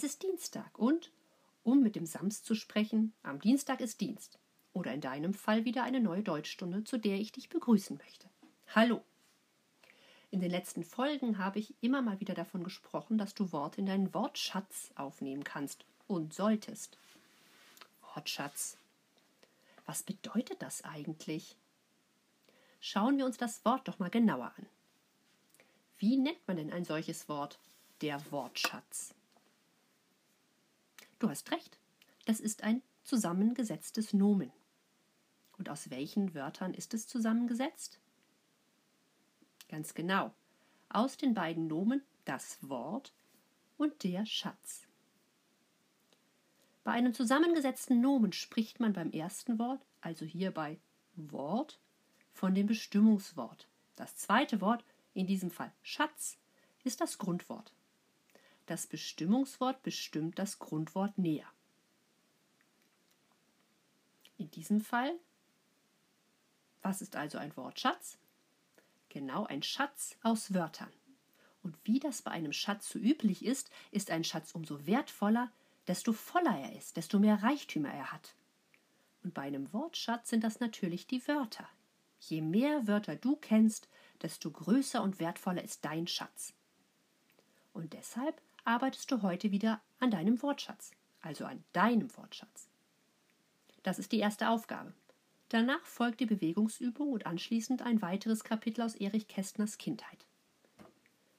Es ist Dienstag und, um mit dem Sams zu sprechen, am Dienstag ist Dienst. Oder in deinem Fall wieder eine neue Deutschstunde, zu der ich dich begrüßen möchte. Hallo! In den letzten Folgen habe ich immer mal wieder davon gesprochen, dass du Worte in deinen Wortschatz aufnehmen kannst und solltest. Wortschatz. Was bedeutet das eigentlich? Schauen wir uns das Wort doch mal genauer an. Wie nennt man denn ein solches Wort? Der Wortschatz. Du hast recht, das ist ein zusammengesetztes Nomen. Und aus welchen Wörtern ist es zusammengesetzt? Ganz genau. Aus den beiden Nomen das Wort und der Schatz. Bei einem zusammengesetzten Nomen spricht man beim ersten Wort, also hier bei Wort, von dem Bestimmungswort. Das zweite Wort, in diesem Fall Schatz, ist das Grundwort. Das Bestimmungswort bestimmt das Grundwort näher. In diesem Fall, was ist also ein Wortschatz? Genau ein Schatz aus Wörtern. Und wie das bei einem Schatz so üblich ist, ist ein Schatz umso wertvoller, desto voller er ist, desto mehr Reichtümer er hat. Und bei einem Wortschatz sind das natürlich die Wörter. Je mehr Wörter du kennst, desto größer und wertvoller ist dein Schatz. Und deshalb arbeitest du heute wieder an deinem Wortschatz, also an deinem Wortschatz. Das ist die erste Aufgabe. Danach folgt die Bewegungsübung und anschließend ein weiteres Kapitel aus Erich Kästners Kindheit.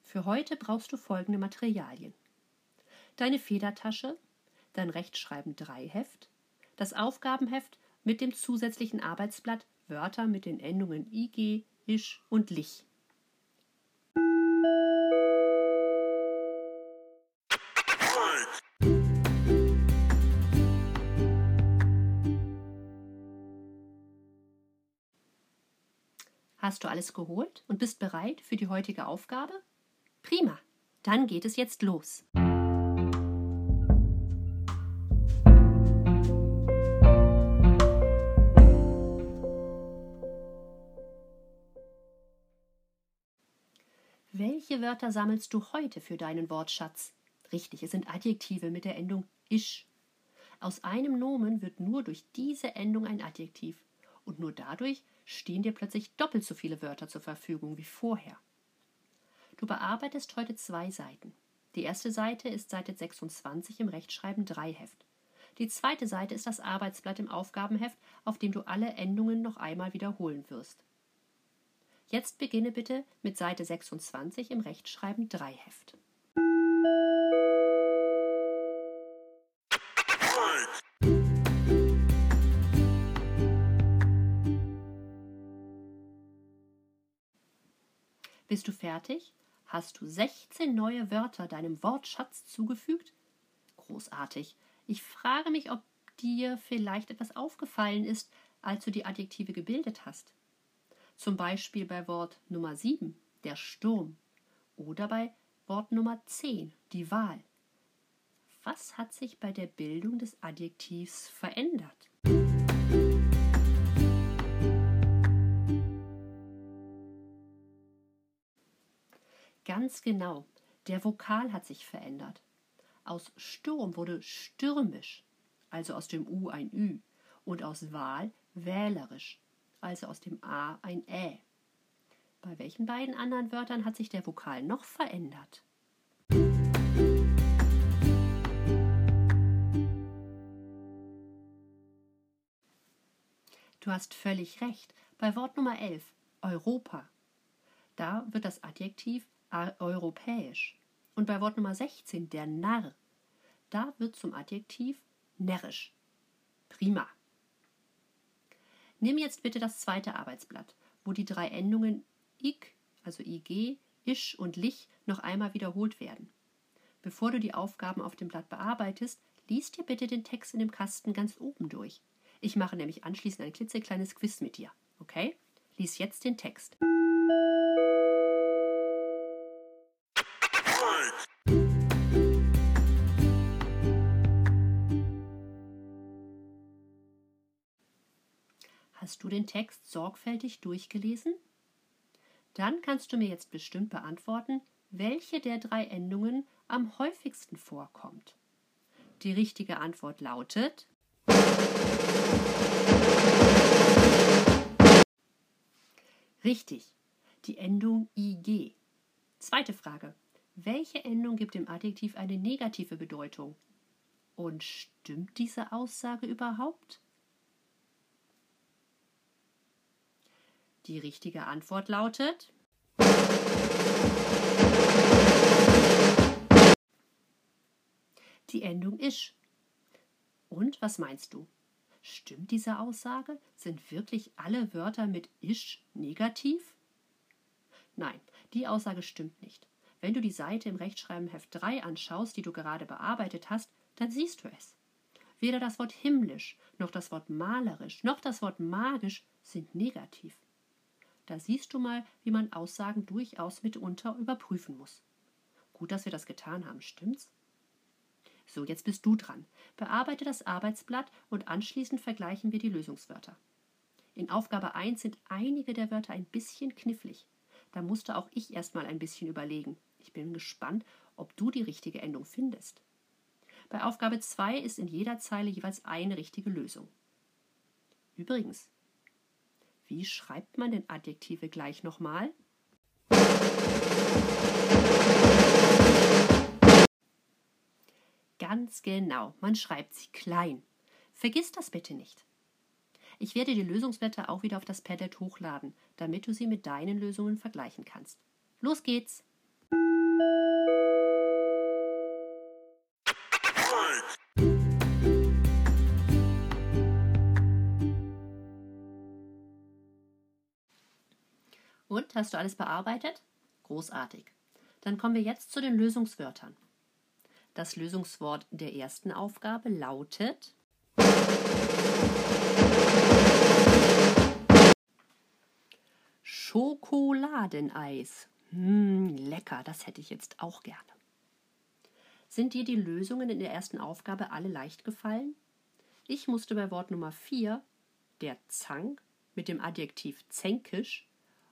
Für heute brauchst du folgende Materialien: deine Federtasche, dein Rechtschreiben 3 Heft, das Aufgabenheft mit dem zusätzlichen Arbeitsblatt Wörter mit den Endungen ig, isch und lich. Hast du alles geholt und bist bereit für die heutige Aufgabe? Prima, dann geht es jetzt los. Welche Wörter sammelst du heute für deinen Wortschatz? Richtig, es sind Adjektive mit der Endung isch. Aus einem Nomen wird nur durch diese Endung ein Adjektiv und nur dadurch stehen dir plötzlich doppelt so viele Wörter zur Verfügung wie vorher. Du bearbeitest heute zwei Seiten. Die erste Seite ist Seite 26 im Rechtschreiben 3 Heft. Die zweite Seite ist das Arbeitsblatt im Aufgabenheft, auf dem du alle Endungen noch einmal wiederholen wirst. Jetzt beginne bitte mit Seite 26 im Rechtschreiben 3 Heft. Bist du fertig? Hast du 16 neue Wörter deinem Wortschatz zugefügt? Großartig. Ich frage mich, ob dir vielleicht etwas aufgefallen ist, als du die Adjektive gebildet hast. Zum Beispiel bei Wort Nummer 7, der Sturm. Oder bei Wort Nummer 10, die Wahl. Was hat sich bei der Bildung des Adjektivs verändert? Ganz genau. Der Vokal hat sich verändert. Aus Sturm wurde stürmisch, also aus dem U ein Ü, und aus Wahl wählerisch, also aus dem A ein Ä. Bei welchen beiden anderen Wörtern hat sich der Vokal noch verändert? Du hast völlig recht. Bei Wort Nummer 11, Europa, da wird das Adjektiv europäisch. Und bei Wort Nummer 16, der Narr, da wird zum Adjektiv närrisch. Prima. Nimm jetzt bitte das zweite Arbeitsblatt, wo die drei Endungen ik, also ig, isch und lich noch einmal wiederholt werden. Bevor du die Aufgaben auf dem Blatt bearbeitest, liest dir bitte den Text in dem Kasten ganz oben durch. Ich mache nämlich anschließend ein klitzekleines Quiz mit dir. Okay? Lies jetzt den Text. Hast du den Text sorgfältig durchgelesen? Dann kannst du mir jetzt bestimmt beantworten, welche der drei Endungen am häufigsten vorkommt. Die richtige Antwort lautet Richtig, die Endung ig. Zweite Frage. Welche Endung gibt dem Adjektiv eine negative Bedeutung? Und stimmt diese Aussage überhaupt? Die richtige Antwort lautet die Endung isch. Und was meinst du? Stimmt diese Aussage? Sind wirklich alle Wörter mit isch negativ? Nein, die Aussage stimmt nicht. Wenn du die Seite im Rechtschreibenheft 3 anschaust, die du gerade bearbeitet hast, dann siehst du es. Weder das Wort himmlisch, noch das Wort malerisch, noch das Wort magisch sind negativ. Da siehst du mal, wie man Aussagen durchaus mitunter überprüfen muss. Gut, dass wir das getan haben, stimmt's? So, jetzt bist du dran. Bearbeite das Arbeitsblatt und anschließend vergleichen wir die Lösungswörter. In Aufgabe 1 sind einige der Wörter ein bisschen knifflig. Da musste auch ich erstmal ein bisschen überlegen. Ich bin gespannt, ob du die richtige Endung findest. Bei Aufgabe 2 ist in jeder Zeile jeweils eine richtige Lösung. Übrigens, wie schreibt man denn Adjektive gleich nochmal? Ganz genau, man schreibt sie klein. Vergiss das bitte nicht. Ich werde die Lösungswerte auch wieder auf das Padlet hochladen, damit du sie mit deinen Lösungen vergleichen kannst. Los geht's! Hast du alles bearbeitet? Großartig. Dann kommen wir jetzt zu den Lösungswörtern. Das Lösungswort der ersten Aufgabe lautet Schokoladeneis. Hm, lecker, das hätte ich jetzt auch gerne. Sind dir die Lösungen in der ersten Aufgabe alle leicht gefallen? Ich musste bei Wort Nummer 4, der Zank, mit dem Adjektiv zänkisch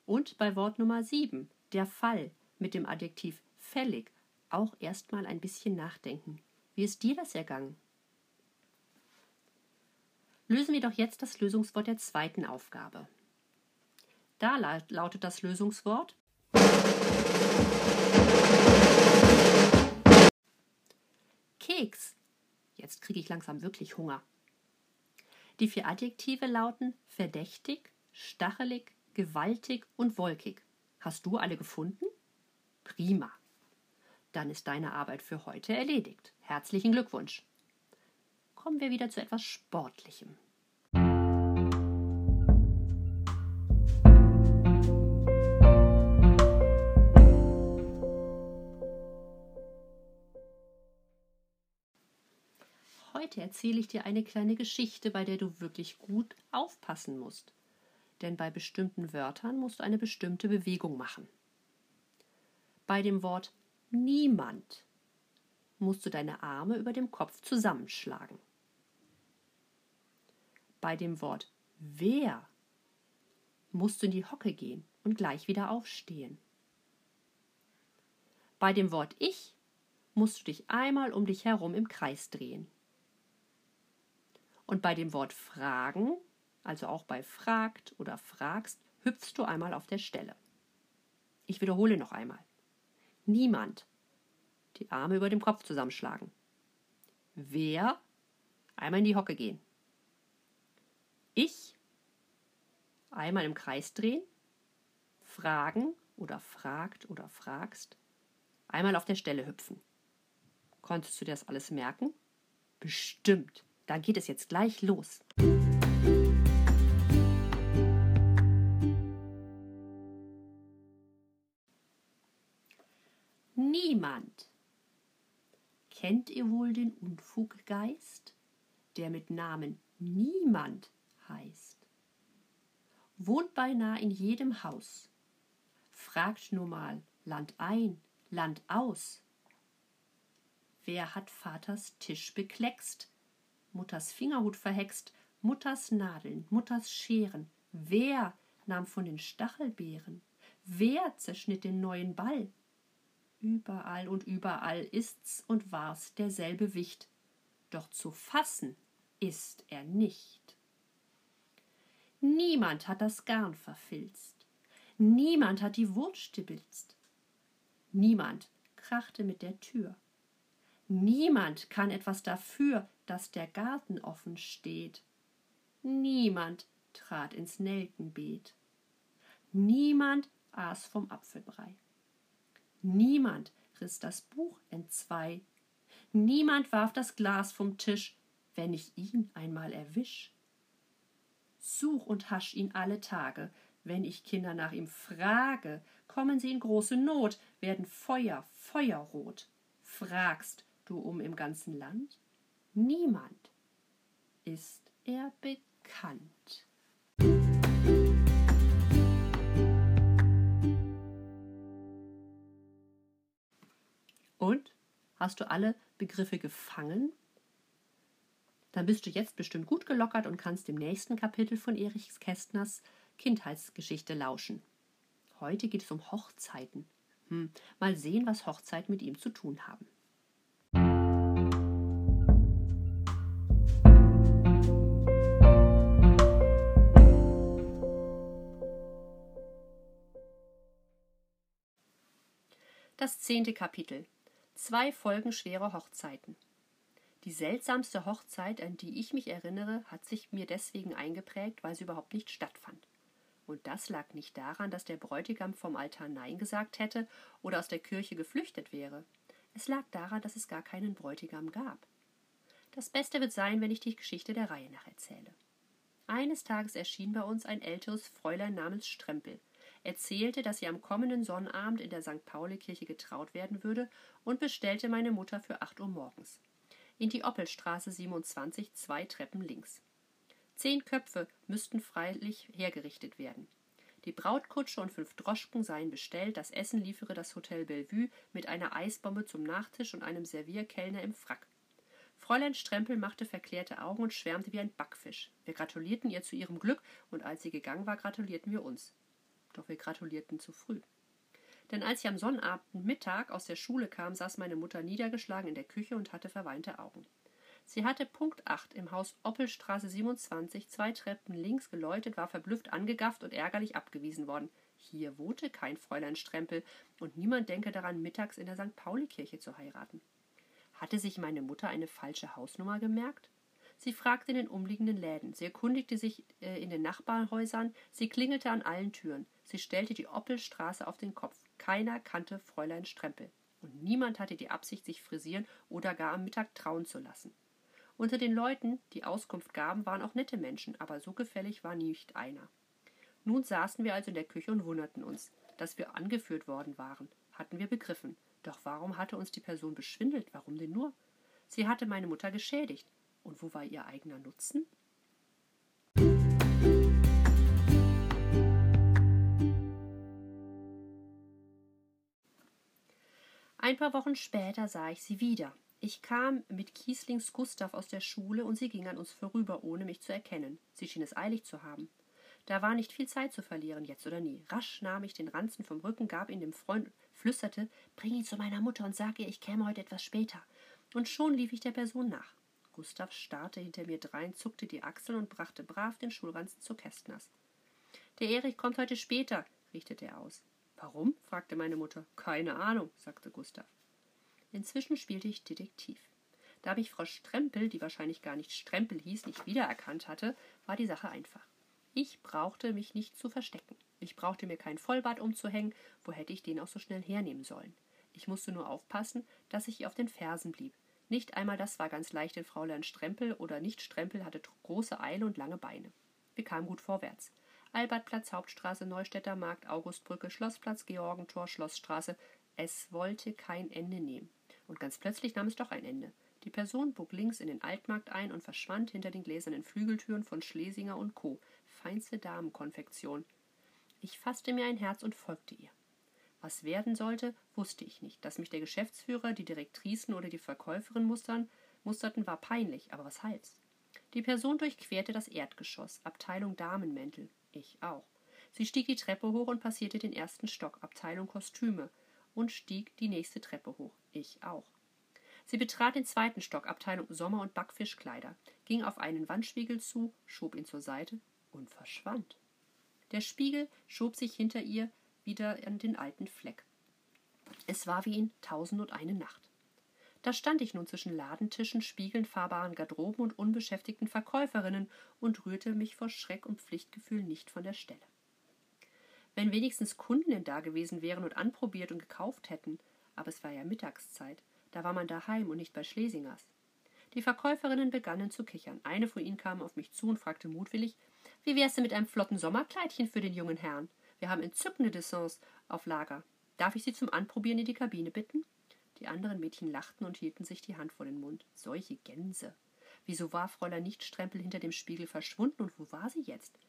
und bei Wort Nummer 7, der Fall, mit dem Adjektiv fällig auch erstmal ein bisschen nachdenken. Wie ist dir das ergangen? Lösen wir doch jetzt das Lösungswort der zweiten Aufgabe. Da lautet das Lösungswort Keks. Jetzt kriege ich langsam wirklich Hunger. Die vier Adjektive lauten verdächtig, stachelig, gewaltig und wolkig. Hast du alle gefunden? Prima dann ist deine Arbeit für heute erledigt. Herzlichen Glückwunsch. Kommen wir wieder zu etwas Sportlichem. Heute erzähle ich dir eine kleine Geschichte, bei der du wirklich gut aufpassen musst. Denn bei bestimmten Wörtern musst du eine bestimmte Bewegung machen. Bei dem Wort niemand musst du deine Arme über dem Kopf zusammenschlagen. Bei dem Wort wer musst du in die Hocke gehen und gleich wieder aufstehen. Bei dem Wort ich musst du dich einmal um dich herum im Kreis drehen. Und bei dem Wort fragen, also auch bei fragt oder fragst, hüpfst du einmal auf der Stelle. Ich wiederhole noch einmal. Niemand. Die Arme über dem Kopf zusammenschlagen. Wer? Einmal in die Hocke gehen. Ich? Einmal im Kreis drehen. Fragen oder fragt oder fragst. Einmal auf der Stelle hüpfen. Konntest du dir das alles merken? Bestimmt. Da geht es jetzt gleich los. Niemand. Kennt ihr wohl den Unfuggeist, der mit Namen niemand heißt? Wohnt beinahe in jedem Haus. Fragt nur mal Land ein, Land aus. Wer hat Vaters Tisch bekleckst, Mutters Fingerhut verhext, Mutters Nadeln, Mutters Scheren? Wer nahm von den Stachelbeeren? Wer zerschnitt den neuen Ball? Überall und überall ist's und war's derselbe Wicht. doch zu fassen ist er nicht. Niemand hat das Garn verfilzt, niemand hat die Wurst stibbilzt, niemand krachte mit der Tür, niemand kann etwas dafür, dass der Garten offen steht, niemand trat ins Nelkenbeet, niemand aß vom Apfelbrei, niemand riss das Buch entzwei, niemand warf das Glas vom Tisch, wenn ich ihn einmal erwisch. Such und hasch ihn alle Tage, wenn ich Kinder nach ihm frage, kommen sie in große Not, werden Feuer, feuerrot. Fragst du um im ganzen Land? Niemand ist er bekannt. Hast du alle Begriffe gefangen? Dann bist du jetzt bestimmt gut gelockert und kannst dem nächsten Kapitel von Erich Kästners Kindheitsgeschichte lauschen. Heute geht es um Hochzeiten. Hm, mal sehen, was Hochzeiten mit ihm zu tun haben. Das zehnte Kapitel. Zwei folgenschwere Hochzeiten. Die seltsamste Hochzeit, an die ich mich erinnere, hat sich mir deswegen eingeprägt, weil sie überhaupt nicht stattfand. Und das lag nicht daran, dass der Bräutigam vom Altar Nein gesagt hätte oder aus der Kirche geflüchtet wäre. Es lag daran, dass es gar keinen Bräutigam gab. Das Beste wird sein, wenn ich die Geschichte der Reihe nach erzähle. Eines Tages erschien bei uns ein älteres Fräulein namens Strempel, erzählte, dass sie am kommenden Sonnabend in der St. Pauli-Kirche getraut werden würde und bestellte meine Mutter für acht Uhr morgens in die Oppelstraße 27, zwei Treppen links. Zehn Köpfe müssten freilich hergerichtet werden. Die Brautkutsche und fünf Droschken seien bestellt, das Essen liefere das Hotel Bellevue mit einer Eisbombe zum Nachtisch und einem Servierkellner im Frack. Fräulein Strempel machte verklärte Augen und schwärmte wie ein Backfisch. Wir gratulierten ihr zu ihrem Glück, und als sie gegangen war, gratulierten wir uns. Doch wir gratulierten zu früh. Denn als ich am Sonnabend Mittag aus der Schule kam, saß meine Mutter niedergeschlagen in der Küche und hatte verweinte Augen. Sie hatte Punkt 8 im Haus Oppelstraße 27 zwei Treppen links geläutet, war verblüfft angegafft und ärgerlich abgewiesen worden. Hier wohnte kein Fräulein Strempel und niemand denke daran, mittags in der St. Pauli-Kirche zu heiraten. Hatte sich meine Mutter eine falsche Hausnummer gemerkt? Sie fragte in den umliegenden Läden, sie erkundigte sich äh, in den Nachbarhäusern, sie klingelte an allen Türen, sie stellte die Oppelstraße auf den Kopf. Keiner kannte Fräulein Strempel. Und niemand hatte die Absicht, sich frisieren oder gar am Mittag trauen zu lassen. Unter den Leuten, die Auskunft gaben, waren auch nette Menschen, aber so gefällig war nicht einer. Nun saßen wir also in der Küche und wunderten uns, dass wir angeführt worden waren. Hatten wir begriffen. Doch warum hatte uns die Person beschwindelt? Warum denn nur? Sie hatte meine Mutter geschädigt. Und wo war ihr eigener Nutzen? Ein paar Wochen später sah ich sie wieder. Ich kam mit Kieslings Gustav aus der Schule und sie ging an uns vorüber, ohne mich zu erkennen. Sie schien es eilig zu haben. Da war nicht viel Zeit zu verlieren, jetzt oder nie. Rasch nahm ich den Ranzen vom Rücken, gab ihn dem Freund, flüsterte, bring ihn zu meiner Mutter und sag ihr, ich käme heute etwas später. Und schon lief ich der Person nach. Gustav starrte hinter mir drein, zuckte die Achseln und brachte brav den Schulranzen zu Kästners. Der Erich kommt heute später, richtete er aus. Warum? fragte meine Mutter. Keine Ahnung, sagte Gustav. Inzwischen spielte ich Detektiv. Da mich Frau Strempel, die wahrscheinlich gar nicht Strempel hieß, nicht wiedererkannt hatte, war die Sache einfach. Ich brauchte mich nicht zu verstecken. Ich brauchte mir kein Vollbart umzuhängen, wo hätte ich den auch so schnell hernehmen sollen. Ich musste nur aufpassen, dass ich ihr auf den Fersen blieb. Nicht einmal das war ganz leicht, denn Fräulein Strempel oder nicht Strempel hatte große Eile und lange Beine. Wir kamen gut vorwärts. Albertplatz, Hauptstraße, Neustädter Markt, Augustbrücke, Schlossplatz, Georgentor, Schlossstraße. Es wollte kein Ende nehmen. Und ganz plötzlich nahm es doch ein Ende. Die Person bog links in den Altmarkt ein und verschwand hinter den gläsernen Flügeltüren von Schlesinger und Co. Feinste Damenkonfektion. Ich fasste mir ein Herz und folgte ihr. Was werden sollte, wusste ich nicht. Dass mich der Geschäftsführer, die Direktricen oder die Verkäuferin mustern, musterten, war peinlich, aber was half's? Die Person durchquerte das Erdgeschoss, Abteilung Damenmäntel. Ich auch. Sie stieg die Treppe hoch und passierte den ersten Stock, Abteilung Kostüme, und stieg die nächste Treppe hoch. Ich auch. Sie betrat den zweiten Stock, Abteilung Sommer- und Backfischkleider, ging auf einen Wandspiegel zu, schob ihn zur Seite und verschwand. Der Spiegel schob sich hinter ihr wieder an den alten Fleck. Es war wie in Tausend und eine Nacht. Da stand ich nun zwischen Ladentischen, Spiegeln, fahrbaren Garderoben und unbeschäftigten Verkäuferinnen und rührte mich vor Schreck und Pflichtgefühl nicht von der Stelle. Wenn wenigstens Kundinnen da gewesen wären und anprobiert und gekauft hätten, aber es war ja Mittagszeit, da war man daheim und nicht bei Schlesingers. Die Verkäuferinnen begannen zu kichern. Eine von ihnen kam auf mich zu und fragte mutwillig, wie wär's denn mit einem flotten Sommerkleidchen für den jungen Herrn? Wir haben entzückende Dessins auf Lager. Darf ich Sie zum Anprobieren in die Kabine bitten? Die anderen Mädchen lachten und hielten sich die Hand vor den Mund. Solche Gänse. Wieso war Fräulein Nichtstrempel hinter dem Spiegel verschwunden und wo war sie jetzt?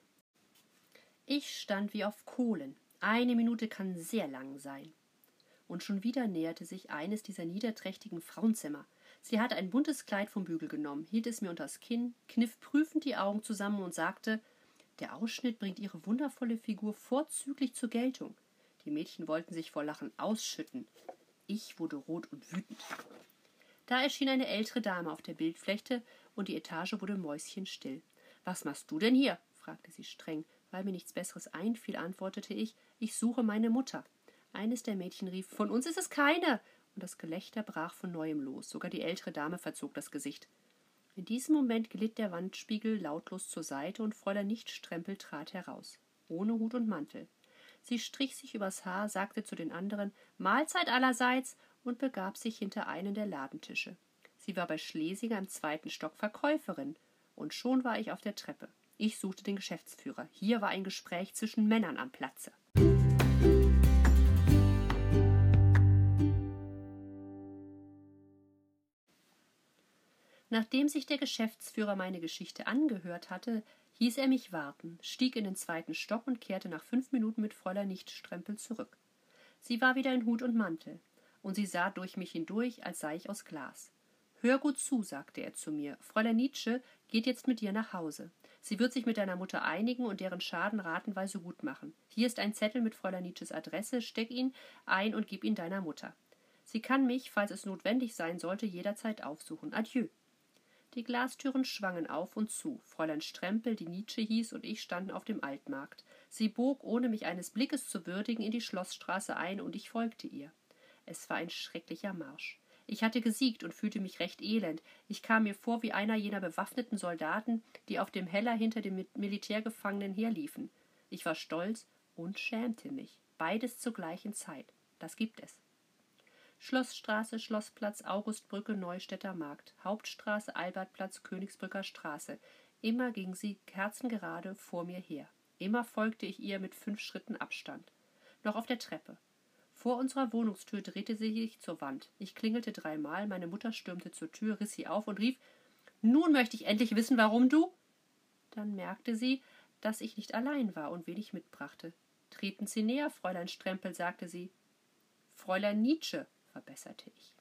Ich stand wie auf Kohlen. Eine Minute kann sehr lang sein. Und schon wieder näherte sich eines dieser niederträchtigen Frauenzimmer. Sie hatte ein buntes Kleid vom Bügel genommen, hielt es mir unters Kinn, kniff prüfend die Augen zusammen und sagte Der Ausschnitt bringt ihre wundervolle Figur vorzüglich zur Geltung. Die Mädchen wollten sich vor Lachen ausschütten. Ich wurde rot und wütend. Da erschien eine ältere Dame auf der Bildflechte und die Etage wurde mäuschenstill. Was machst du denn hier? fragte sie streng. Weil mir nichts Besseres einfiel, antwortete ich, ich suche meine Mutter. Eines der Mädchen rief, von uns ist es keine, und das Gelächter brach von neuem los. Sogar die ältere Dame verzog das Gesicht. In diesem Moment glitt der Wandspiegel lautlos zur Seite und Fräulein Nichtstrempel trat heraus, ohne Hut und Mantel. Sie strich sich übers Haar, sagte zu den anderen Mahlzeit allerseits und begab sich hinter einen der Ladentische. Sie war bei Schlesinger im zweiten Stock Verkäuferin, und schon war ich auf der Treppe. Ich suchte den Geschäftsführer. Hier war ein Gespräch zwischen Männern am Platze. Nachdem sich der Geschäftsführer meine Geschichte angehört hatte, hieß er mich warten, stieg in den zweiten Stock und kehrte nach fünf Minuten mit Fräulein Nichtstrempel zurück. Sie war wieder in Hut und Mantel, und sie sah durch mich hindurch, als sei ich aus Glas. Hör gut zu, sagte er zu mir. Fräulein Nietzsche geht jetzt mit dir nach Hause. Sie wird sich mit deiner Mutter einigen und deren Schaden ratenweise gut machen. Hier ist ein Zettel mit Fräulein Nietzsches Adresse, steck ihn ein und gib ihn deiner Mutter. Sie kann mich, falls es notwendig sein sollte, jederzeit aufsuchen. Adieu. Die Glastüren schwangen auf und zu. Fräulein Strempel, die Nietzsche hieß, und ich standen auf dem Altmarkt. Sie bog, ohne mich eines Blickes zu würdigen, in die Schlossstraße ein, und ich folgte ihr. Es war ein schrecklicher Marsch. Ich hatte gesiegt und fühlte mich recht elend. Ich kam mir vor wie einer jener bewaffneten Soldaten, die auf dem Heller hinter dem Militärgefangenen herliefen. Ich war stolz und schämte mich. Beides zur gleichen Zeit. Das gibt es. Schlossstraße, Schlossplatz, Augustbrücke, Neustädter Markt, Hauptstraße, Albertplatz, Königsbrücker Straße. Immer ging sie kerzengerade vor mir her. Immer folgte ich ihr mit fünf Schritten Abstand. Noch auf der Treppe. Vor unserer Wohnungstür drehte sie sich zur Wand. Ich klingelte dreimal, meine Mutter stürmte zur Tür, riss sie auf und rief Nun möchte ich endlich wissen, warum du. Dann merkte sie, dass ich nicht allein war und wenig mitbrachte. Treten Sie näher, Fräulein Strempel, sagte sie. Fräulein Nietzsche, verbesserte ich.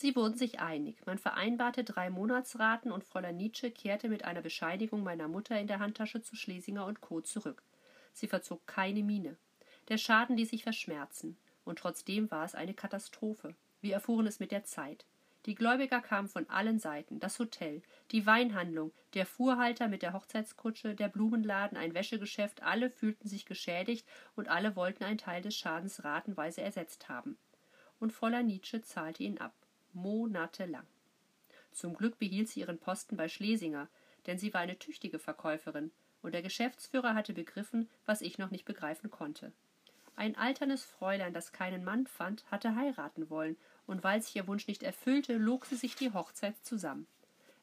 Sie wurden sich einig. Man vereinbarte drei Monatsraten und Fräulein Nietzsche kehrte mit einer Bescheinigung meiner Mutter in der Handtasche zu Schlesinger und Co. zurück. Sie verzog keine Miene. Der Schaden ließ sich verschmerzen. Und trotzdem war es eine Katastrophe. Wir erfuhren es mit der Zeit. Die Gläubiger kamen von allen Seiten, das Hotel, die Weinhandlung, der Fuhrhalter mit der Hochzeitskutsche, der Blumenladen, ein Wäschegeschäft, alle fühlten sich geschädigt und alle wollten einen Teil des Schadens ratenweise ersetzt haben. Und Fräulein Nietzsche zahlte ihn ab, monatelang. Zum Glück behielt sie ihren Posten bei Schlesinger, denn sie war eine tüchtige Verkäuferin, und der Geschäftsführer hatte begriffen, was ich noch nicht begreifen konnte. Ein alternes Fräulein, das keinen Mann fand, hatte heiraten wollen und weil sich ihr Wunsch nicht erfüllte, log sie sich die Hochzeit zusammen.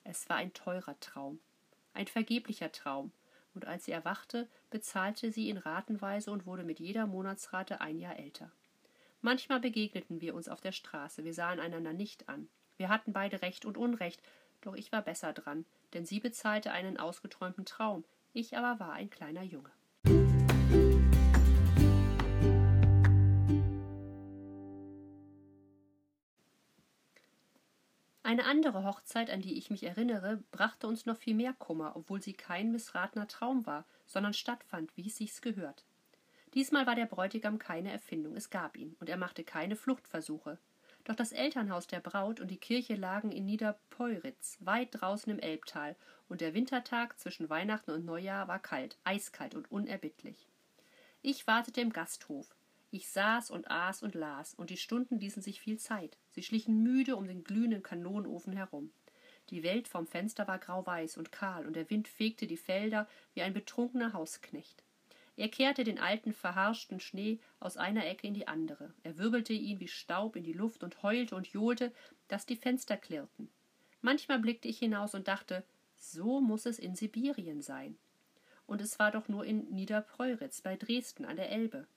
Es war ein teurer Traum, ein vergeblicher Traum, und als sie erwachte, bezahlte sie in Ratenweise und wurde mit jeder Monatsrate ein Jahr älter. Manchmal begegneten wir uns auf der Straße, wir sahen einander nicht an. Wir hatten beide Recht und Unrecht, doch ich war besser dran, denn sie bezahlte einen ausgeträumten Traum, ich aber war ein kleiner Junge. Eine andere Hochzeit, an die ich mich erinnere, brachte uns noch viel mehr Kummer, obwohl sie kein missratener Traum war, sondern stattfand, wie es sich's gehört. Diesmal war der Bräutigam keine Erfindung, es gab ihn, und er machte keine Fluchtversuche. Doch das Elternhaus der Braut und die Kirche lagen in Niederpeuritz, weit draußen im Elbtal, und der Wintertag zwischen Weihnachten und Neujahr war kalt, eiskalt und unerbittlich. Ich wartete im Gasthof. Ich saß und aß und las, und die Stunden ließen sich viel Zeit. Sie schlichen müde um den glühenden Kanonenofen herum. Die Welt vom Fenster war grauweiß und kahl, und der Wind fegte die Felder wie ein betrunkener Hausknecht. Er kehrte den alten, verharschten Schnee aus einer Ecke in die andere. Er wirbelte ihn wie Staub in die Luft und heulte und johlte, dass die Fenster klirrten. Manchmal blickte ich hinaus und dachte, so muss es in Sibirien sein. Und es war doch nur in Niederpreuritz bei Dresden an der Elbe.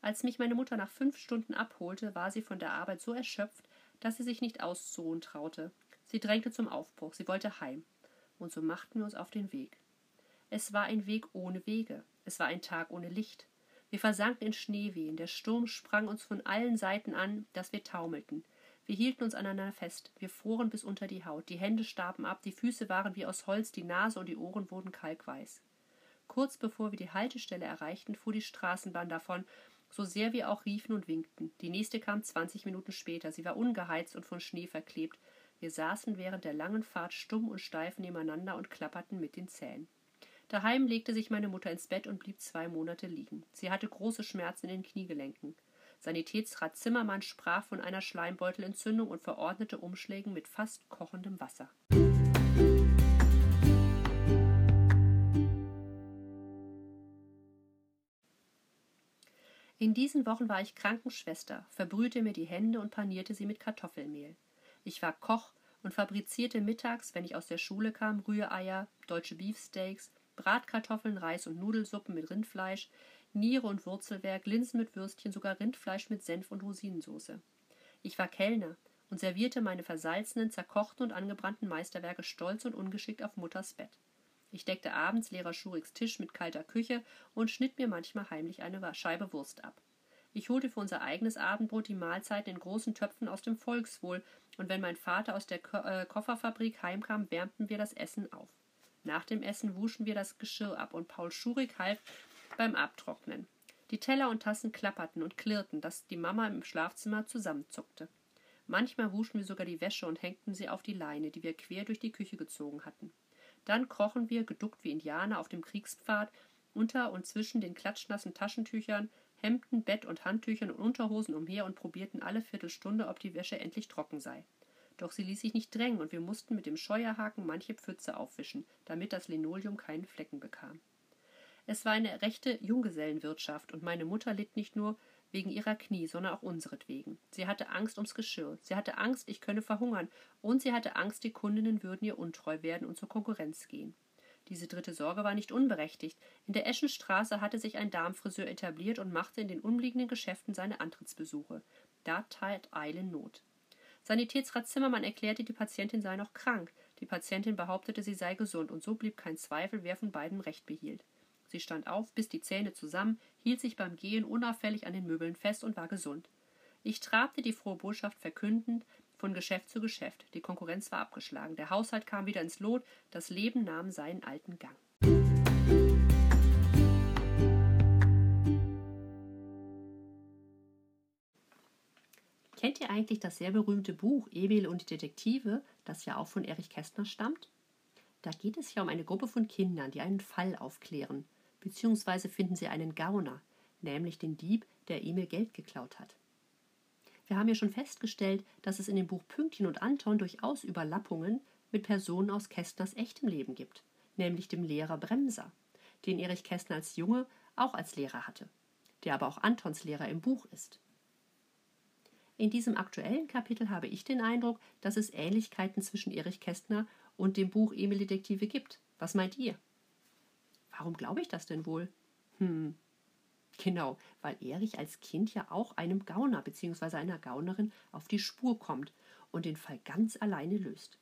Als mich meine Mutter nach fünf Stunden abholte, war sie von der Arbeit so erschöpft, dass sie sich nicht auszuruhen traute. Sie drängte zum Aufbruch, sie wollte heim. Und so machten wir uns auf den Weg. Es war ein Weg ohne Wege. Es war ein Tag ohne Licht. Wir versanken in Schneewehen. Der Sturm sprang uns von allen Seiten an, dass wir taumelten. Wir hielten uns aneinander fest. Wir froren bis unter die Haut. Die Hände starben ab, die Füße waren wie aus Holz, die Nase und die Ohren wurden kalkweiß. Kurz bevor wir die Haltestelle erreichten, fuhr die Straßenbahn davon, so sehr wir auch riefen und winkten. Die nächste kam zwanzig Minuten später. Sie war ungeheizt und von Schnee verklebt. Wir saßen während der langen Fahrt stumm und steif nebeneinander und klapperten mit den Zähnen. Daheim legte sich meine Mutter ins Bett und blieb zwei Monate liegen. Sie hatte große Schmerzen in den Kniegelenken. Sanitätsrat Zimmermann sprach von einer Schleimbeutelentzündung und verordnete Umschlägen mit fast kochendem Wasser. Diesen Wochen war ich Krankenschwester, verbrühte mir die Hände und panierte sie mit Kartoffelmehl. Ich war Koch und fabrizierte mittags, wenn ich aus der Schule kam, Rühreier, deutsche Beefsteaks, Bratkartoffeln, Reis und Nudelsuppen mit Rindfleisch, Niere und Wurzelwerk, Linsen mit Würstchen, sogar Rindfleisch mit Senf und Rosinensauce. Ich war Kellner und servierte meine versalzenen, zerkochten und angebrannten Meisterwerke stolz und ungeschickt auf Mutters Bett. Ich deckte abends Lehrer Schuriks Tisch mit kalter Küche und schnitt mir manchmal heimlich eine Scheibe Wurst ab. Ich holte für unser eigenes Abendbrot die Mahlzeiten in großen Töpfen aus dem Volkswohl, und wenn mein Vater aus der Ko äh, Kofferfabrik heimkam, wärmten wir das Essen auf. Nach dem Essen wuschen wir das Geschirr ab und Paul Schurig half beim Abtrocknen. Die Teller und Tassen klapperten und klirrten, dass die Mama im Schlafzimmer zusammenzuckte. Manchmal wuschen wir sogar die Wäsche und hängten sie auf die Leine, die wir quer durch die Küche gezogen hatten. Dann krochen wir, geduckt wie Indianer auf dem Kriegspfad, unter und zwischen den klatschnassen Taschentüchern, Hemden, Bett und Handtüchern und Unterhosen umher und probierten alle Viertelstunde, ob die Wäsche endlich trocken sei. Doch sie ließ sich nicht drängen, und wir mussten mit dem Scheuerhaken manche Pfütze aufwischen, damit das Linoleum keinen Flecken bekam. Es war eine rechte Junggesellenwirtschaft, und meine Mutter litt nicht nur wegen ihrer Knie, sondern auch unseretwegen. Sie hatte Angst ums Geschirr, sie hatte Angst, ich könne verhungern, und sie hatte Angst, die Kundinnen würden ihr untreu werden und zur Konkurrenz gehen. Diese dritte Sorge war nicht unberechtigt. In der Eschenstraße hatte sich ein Darmfriseur etabliert und machte in den umliegenden Geschäften seine Antrittsbesuche. Da tat Eilen Not. Sanitätsrat Zimmermann erklärte, die Patientin sei noch krank. Die Patientin behauptete, sie sei gesund, und so blieb kein Zweifel, wer von beiden Recht behielt. Sie stand auf, biss die Zähne zusammen, hielt sich beim Gehen unauffällig an den Möbeln fest und war gesund. Ich trabte die frohe Botschaft verkündend von Geschäft zu Geschäft. Die Konkurrenz war abgeschlagen, der Haushalt kam wieder ins Lot, das Leben nahm seinen alten Gang. Kennt ihr eigentlich das sehr berühmte Buch Emil und die Detektive, das ja auch von Erich Kästner stammt? Da geht es ja um eine Gruppe von Kindern, die einen Fall aufklären, beziehungsweise finden sie einen Gauner, nämlich den Dieb, der Emil Geld geklaut hat. Wir haben ja schon festgestellt, dass es in dem Buch Pünktchen und Anton durchaus Überlappungen mit Personen aus Kästners echtem Leben gibt, nämlich dem Lehrer Bremser, den Erich Kästner als Junge auch als Lehrer hatte, der aber auch Antons Lehrer im Buch ist. In diesem aktuellen Kapitel habe ich den Eindruck, dass es Ähnlichkeiten zwischen Erich Kästner und dem Buch Emil Detektive gibt. Was meint ihr? Warum glaube ich das denn wohl? Hm. Genau, weil Erich als Kind ja auch einem Gauner bzw. einer Gaunerin auf die Spur kommt und den Fall ganz alleine löst.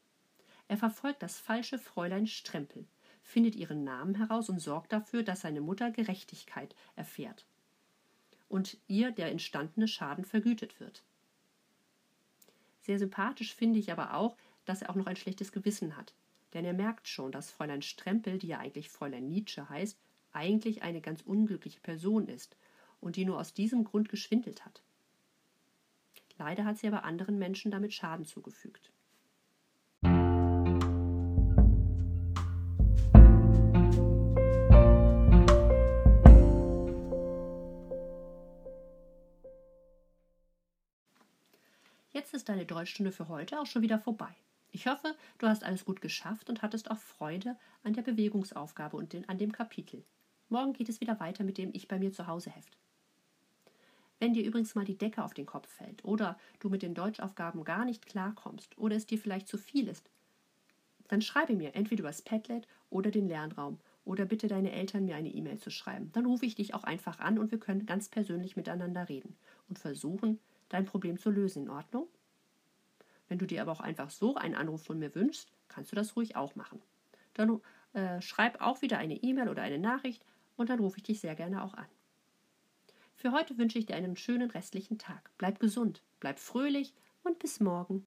Er verfolgt das falsche Fräulein Strempel, findet ihren Namen heraus und sorgt dafür, dass seine Mutter Gerechtigkeit erfährt und ihr der entstandene Schaden vergütet wird. Sehr sympathisch finde ich aber auch, dass er auch noch ein schlechtes Gewissen hat. Denn er merkt schon, dass Fräulein Strempel, die ja eigentlich Fräulein Nietzsche heißt, eigentlich eine ganz unglückliche Person ist und die nur aus diesem Grund geschwindelt hat. Leider hat sie aber anderen Menschen damit Schaden zugefügt. Jetzt ist deine Deutschstunde für heute auch schon wieder vorbei. Ich hoffe, du hast alles gut geschafft und hattest auch Freude an der Bewegungsaufgabe und den, an dem Kapitel. Morgen geht es wieder weiter mit dem Ich bei mir zu Hause Heft. Wenn dir übrigens mal die Decke auf den Kopf fällt oder du mit den Deutschaufgaben gar nicht klarkommst oder es dir vielleicht zu viel ist, dann schreibe mir entweder über das Padlet oder den Lernraum oder bitte deine Eltern mir eine E-Mail zu schreiben. Dann rufe ich dich auch einfach an und wir können ganz persönlich miteinander reden und versuchen, dein Problem zu lösen. In Ordnung? Wenn du dir aber auch einfach so einen Anruf von mir wünschst, kannst du das ruhig auch machen. Dann äh, schreib auch wieder eine E-Mail oder eine Nachricht und dann rufe ich dich sehr gerne auch an. Für heute wünsche ich dir einen schönen restlichen Tag. Bleib gesund, bleib fröhlich und bis morgen.